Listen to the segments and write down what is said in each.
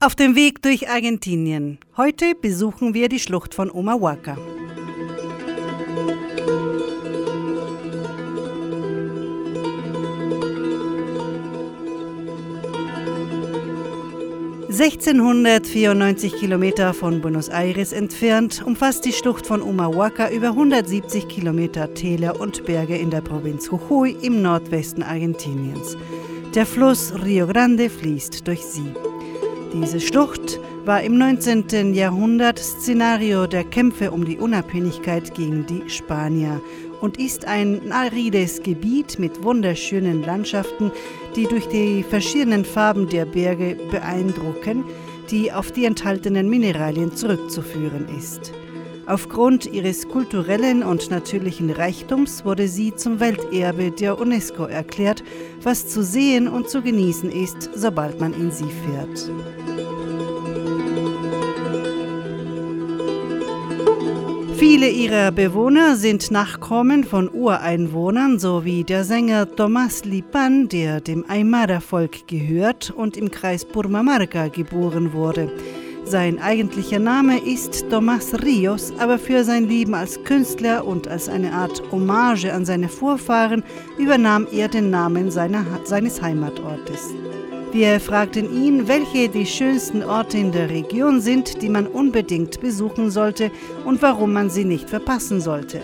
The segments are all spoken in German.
Auf dem Weg durch Argentinien. Heute besuchen wir die Schlucht von Omahuaca. ...1694 Kilometer von Buenos Aires entfernt umfasst die Schlucht von Omahuaca über 170 Kilometer Täler und Berge in der Provinz Jujuy im Nordwesten Argentiniens. Der Fluss Rio Grande fließt durch sie. Diese Schlucht war im 19. Jahrhundert Szenario der Kämpfe um die Unabhängigkeit gegen die Spanier und ist ein arides Gebiet mit wunderschönen Landschaften, die durch die verschiedenen Farben der Berge beeindrucken, die auf die enthaltenen Mineralien zurückzuführen ist. Aufgrund ihres kulturellen und natürlichen Reichtums wurde sie zum Welterbe der UNESCO erklärt, was zu sehen und zu genießen ist, sobald man in sie fährt. Viele ihrer Bewohner sind Nachkommen von Ureinwohnern sowie der Sänger Tomás Lipan, der dem Aymara-Volk gehört und im Kreis Purmamarca geboren wurde. Sein eigentlicher Name ist Tomás Rios, aber für sein Leben als Künstler und als eine Art Hommage an seine Vorfahren übernahm er den Namen seiner, seines Heimatortes. Wir fragten ihn, welche die schönsten Orte in der Region sind, die man unbedingt besuchen sollte und warum man sie nicht verpassen sollte.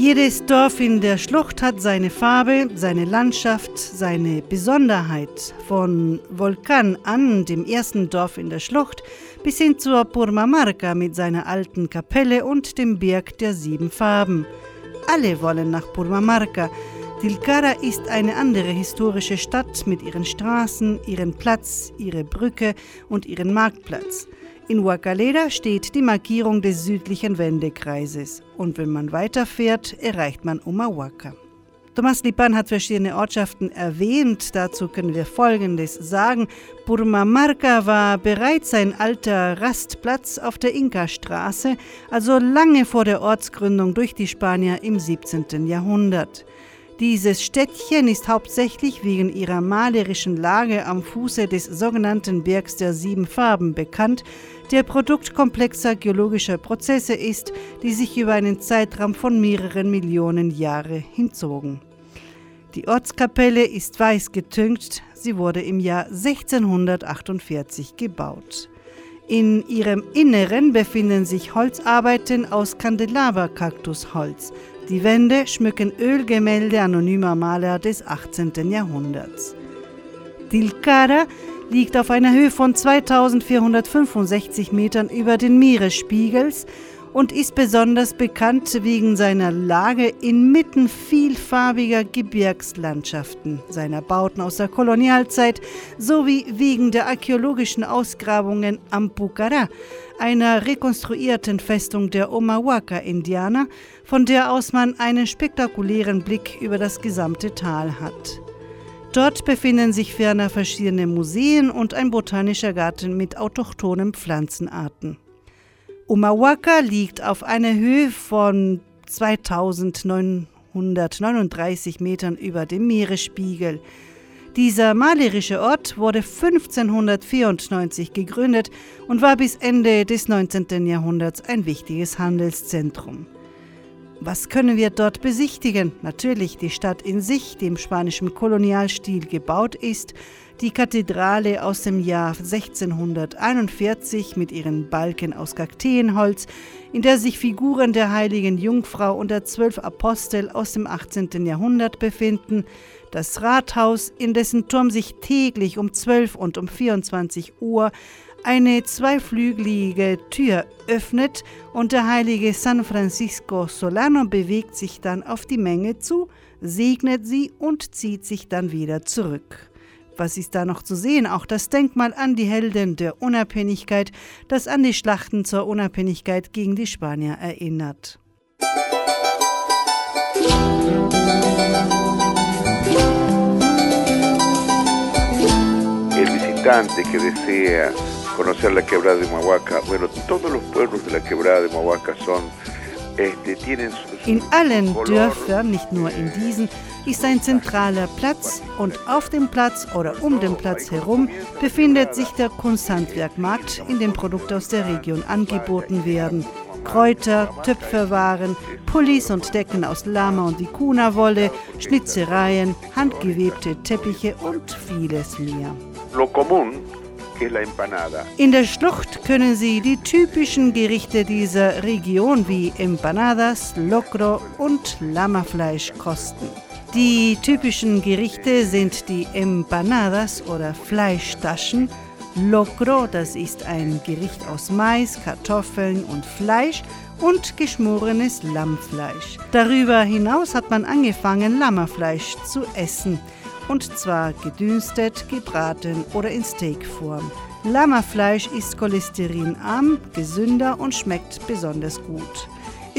Jedes Dorf in der Schlucht hat seine Farbe, seine Landschaft, seine Besonderheit. Von Vulkan an, dem ersten Dorf in der Schlucht, bis hin zur Purmamarca mit seiner alten Kapelle und dem Berg der sieben Farben. Alle wollen nach Purmamarca. Tilcara ist eine andere historische Stadt mit ihren Straßen, ihren Platz, ihre Brücke und ihren Marktplatz. In Huacalera steht die Markierung des südlichen Wendekreises und wenn man weiterfährt, erreicht man Umahuaca. Thomas Lipan hat verschiedene Ortschaften erwähnt. Dazu können wir Folgendes sagen. Purmamarca war bereits ein alter Rastplatz auf der Inka-Straße, also lange vor der Ortsgründung durch die Spanier im 17. Jahrhundert. Dieses Städtchen ist hauptsächlich wegen ihrer malerischen Lage am Fuße des sogenannten Bergs der sieben Farben bekannt, der Produkt komplexer geologischer Prozesse ist, die sich über einen Zeitraum von mehreren Millionen Jahre hinzogen. Die Ortskapelle ist weiß getüncht, sie wurde im Jahr 1648 gebaut. In ihrem Inneren befinden sich Holzarbeiten aus Kandelaberkaktusholz. Die Wände schmücken Ölgemälde anonymer Maler des 18. Jahrhunderts. Tilcara liegt auf einer Höhe von 2465 Metern über den Meeresspiegels und ist besonders bekannt wegen seiner Lage inmitten vielfarbiger Gebirgslandschaften, seiner Bauten aus der Kolonialzeit sowie wegen der archäologischen Ausgrabungen am Pucará, einer rekonstruierten Festung der Omahuaca-Indianer, von der aus man einen spektakulären Blick über das gesamte Tal hat. Dort befinden sich ferner verschiedene Museen und ein botanischer Garten mit autochthonen Pflanzenarten. Omahuaca liegt auf einer Höhe von 2939 Metern über dem Meeresspiegel. Dieser malerische Ort wurde 1594 gegründet und war bis Ende des 19. Jahrhunderts ein wichtiges Handelszentrum. Was können wir dort besichtigen? Natürlich die Stadt in sich, die im spanischen Kolonialstil gebaut ist, die Kathedrale aus dem Jahr 1641 mit ihren Balken aus Kakteenholz, in der sich Figuren der heiligen Jungfrau und der zwölf Apostel aus dem 18. Jahrhundert befinden, das Rathaus, in dessen Turm sich täglich um 12 und um 24 Uhr eine zweiflügelige Tür öffnet und der heilige San Francisco Solano bewegt sich dann auf die Menge zu, segnet sie und zieht sich dann wieder zurück. Was ist da noch zu sehen? Auch das Denkmal an die Helden der Unabhängigkeit, das an die Schlachten zur Unabhängigkeit gegen die Spanier erinnert. El visitante que desea conocer la quebrada de Mahuaca, bueno, todos los pueblos de la quebrada de Mahuaca son In allen Dörfern, nicht nur in diesen, ist ein zentraler Platz und auf dem Platz oder um den Platz herum befindet sich der Kunsthandwerkmarkt, in dem Produkte aus der Region angeboten werden. Kräuter, Töpferwaren, Pullis und Decken aus Lama- und Vicuna-Wolle, Schnitzereien, handgewebte Teppiche und vieles mehr. In der Schlucht können Sie die typischen Gerichte dieser Region wie Empanadas, Locro und Lammafleisch kosten. Die typischen Gerichte sind die Empanadas oder Fleischtaschen, Locro, das ist ein Gericht aus Mais, Kartoffeln und Fleisch und geschmorenes Lammfleisch. Darüber hinaus hat man angefangen, Lammafleisch zu essen und zwar gedünstet, gebraten oder in Steakform. Lammafleisch ist cholesterinarm, gesünder und schmeckt besonders gut.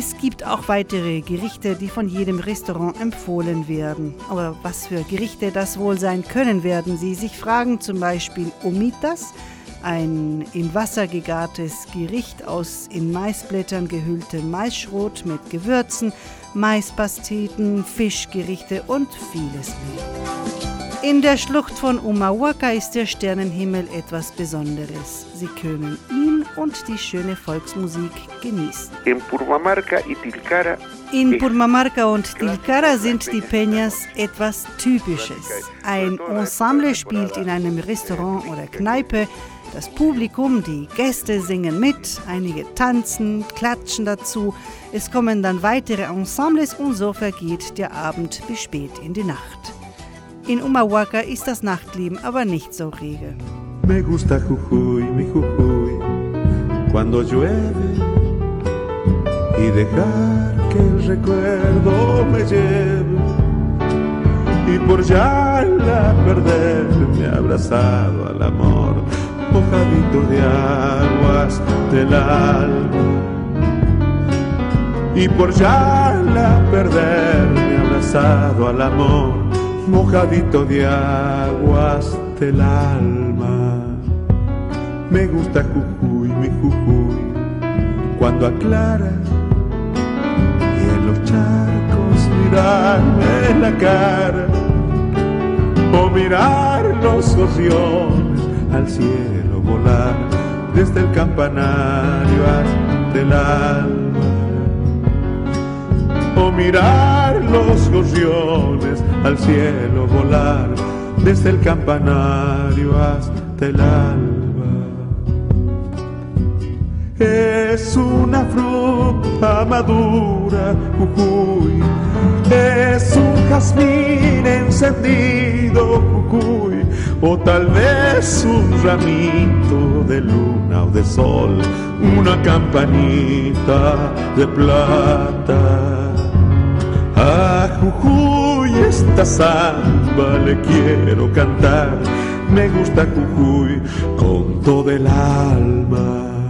Es gibt auch weitere Gerichte, die von jedem Restaurant empfohlen werden. Aber was für Gerichte das wohl sein können, werden Sie sich fragen. Zum Beispiel Omitas, ein in Wasser gegartes Gericht aus in Maisblättern gehülltem Maisschrot mit Gewürzen, Maispasteten, Fischgerichte und vieles mehr. In der Schlucht von Umawaka ist der Sternenhimmel etwas Besonderes. Sie können ihn und die schöne Volksmusik genießen. In Purmamarca und Tilcara in Purmamarca und Tilcara sind die Peñas etwas Typisches. Ein Ensemble spielt in einem Restaurant oder Kneipe das Publikum, die Gäste singen mit, einige tanzen, klatschen dazu. Es kommen dann weitere Ensembles und so vergeht der Abend bis spät in die Nacht. In Umawaka ist das Nachtleben aber nicht so rege. Me gusta Jujuy, mi Jujuy, cuando llueve y dejar que el recuerdo me lleve y por ya la perderme abrazado al amor mojadito de aguas del alma. Y por ya la perderme abrazado al amor, mojadito de aguas del alma. Me gusta Jujuy, mi Jujuy, cuando aclara y en los charcos mirarme la cara o mirar los gorriones al cielo volar desde el campanario hasta el alma. O mirar los gorriones al cielo volar desde el campanario hasta el alba. Es una fruta madura, Jujuy. Es un jazmín encendido, Jujuy o tal vez un ramito de luna o de sol, una campanita de plata. A Jujuy esta samba le quiero cantar, me gusta Jujuy con todo el alma.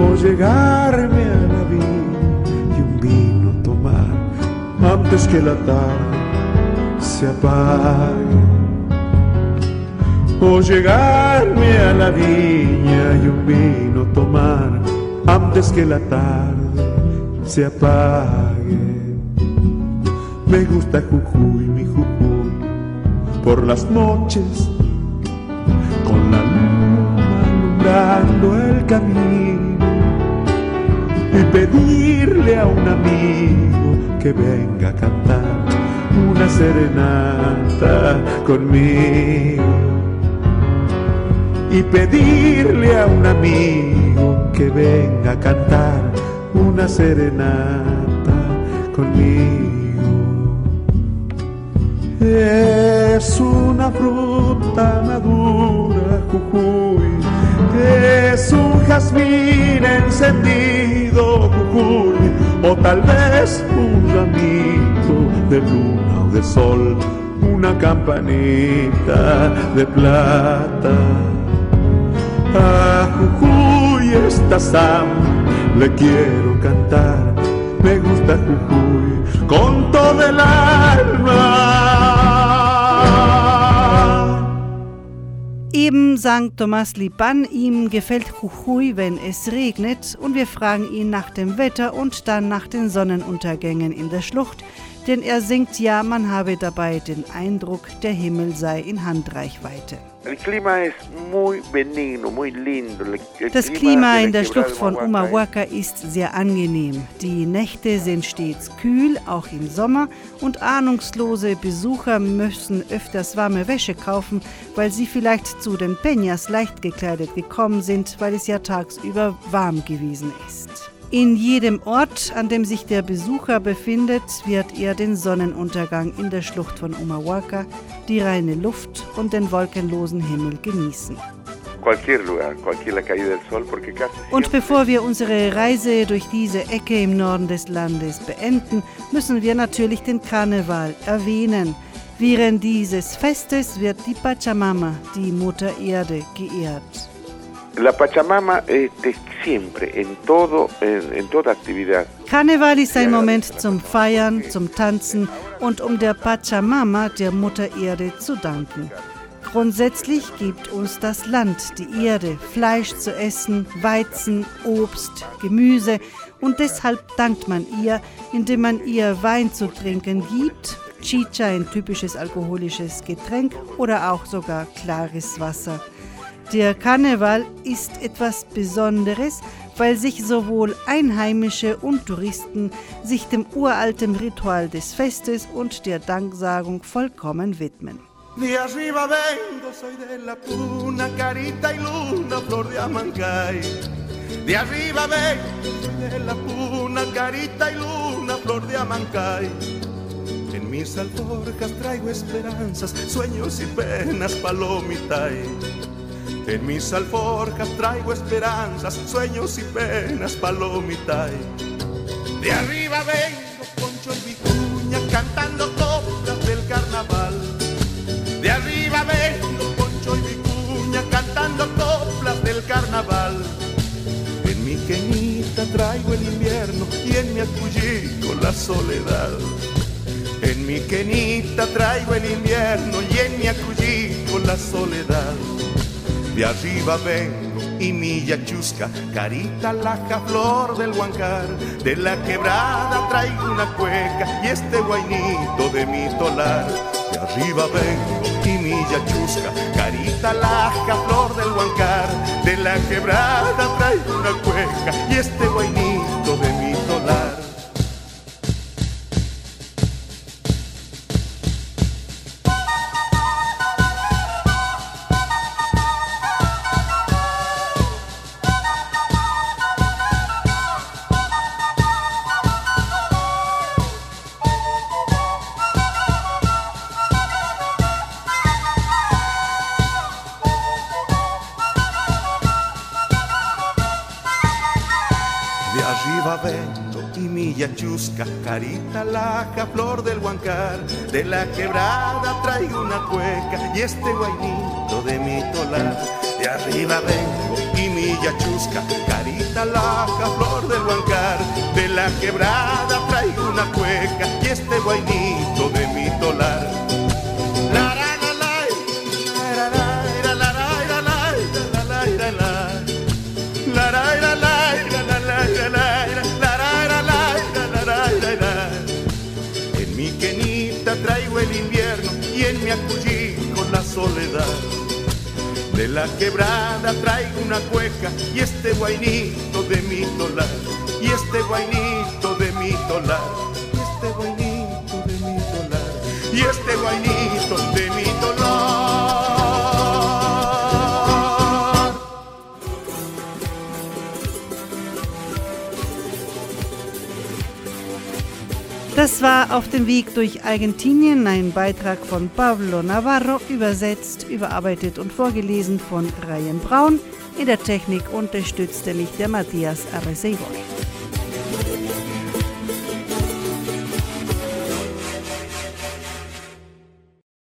O llegarme a la vida y un vino tomar antes que la tarde se apague o llegarme a la viña y un vino tomar antes que la tarde se apague. Me gusta Jujuy, mi Jujuy, por las noches, con la luna alumbrando el camino, y pedirle a un amigo que venga a cantar una serenata conmigo. Y pedirle a un amigo que venga a cantar una serenata conmigo. Es una fruta madura, Jujuy, es un jazmín encendido tal vez un ramito de luna o de sol, una campanita de plata. A Jujuy esta Sam le quiero cantar, me gusta Jujuy con todo el alma. Eben sang Thomas Liban, ihm gefällt Jujuy, wenn es regnet, und wir fragen ihn nach dem Wetter und dann nach den Sonnenuntergängen in der Schlucht, denn er singt ja, man habe dabei den Eindruck, der Himmel sei in Handreichweite. Das Klima in der Schlucht von Umahuaca ist sehr angenehm. Die Nächte sind stets kühl, auch im Sommer, und ahnungslose Besucher müssen öfters warme Wäsche kaufen, weil sie vielleicht zu den Peñas leicht gekleidet gekommen sind, weil es ja tagsüber warm gewesen ist. In jedem Ort, an dem sich der Besucher befindet, wird er den Sonnenuntergang in der Schlucht von Umahuaca, die reine Luft und den wolkenlosen Himmel genießen. Und bevor wir unsere Reise durch diese Ecke im Norden des Landes beenden, müssen wir natürlich den Karneval erwähnen. Während dieses Festes wird die Pachamama, die Mutter Erde, geehrt. La Pachamama este, siempre, en todo, en, en toda actividad. Karneval ist ein Moment zum Feiern, zum Tanzen und um der Pachamama, der Mutter Erde, zu danken. Grundsätzlich gibt uns das Land, die Erde, Fleisch zu essen, Weizen, Obst, Gemüse und deshalb dankt man ihr, indem man ihr Wein zu trinken gibt, Chicha, ein typisches alkoholisches Getränk oder auch sogar klares Wasser. Der Karneval ist etwas Besonderes, weil sich sowohl Einheimische und Touristen sich dem uralten Ritual des Festes und der Danksagung vollkommen widmen. De arriba vengo, soy de la puna, carita y luna, flor de Amancay. De arriba vengo, soy de la puna, carita y luna, flor de Amancay. En mis alforjas traigo esperanzas, sueños y penas, palomita. En mis alforjas traigo esperanzas, sueños y penas, palomita. De arriba vengo, Poncho y Vicuña, cantando coplas del carnaval. De arriba vengo, Poncho y Vicuña, cantando coplas del carnaval. En mi queñita traigo el invierno y en mi acullico la soledad. En mi quenita traigo el invierno y en mi acullico la soledad. De arriba vengo y mi yachusca, carita laja, flor del huancar. De la quebrada traigo una cueca y este guainito de mi tolar. De arriba vengo y mi yachusca, carita laja, flor del huancar. De la quebrada traigo una cueca y este guainito carita laja, flor del huancar, de la quebrada traigo una cueca y este guainito de mi tolar. De arriba vengo y mi yachusca, carita laja, flor del huancar, de la quebrada traigo una cueca y este guainito soledad. De la quebrada traigo una cueca y este guainito de mi tolar. Y este guainito de mi tolar. Y este guainito de mi tolar. Y este guainito de mi Das war auf dem Weg durch Argentinien ein Beitrag von Pablo Navarro, übersetzt, überarbeitet und vorgelesen von Ryan Braun. In der Technik unterstützte mich der Matthias Arreceibor.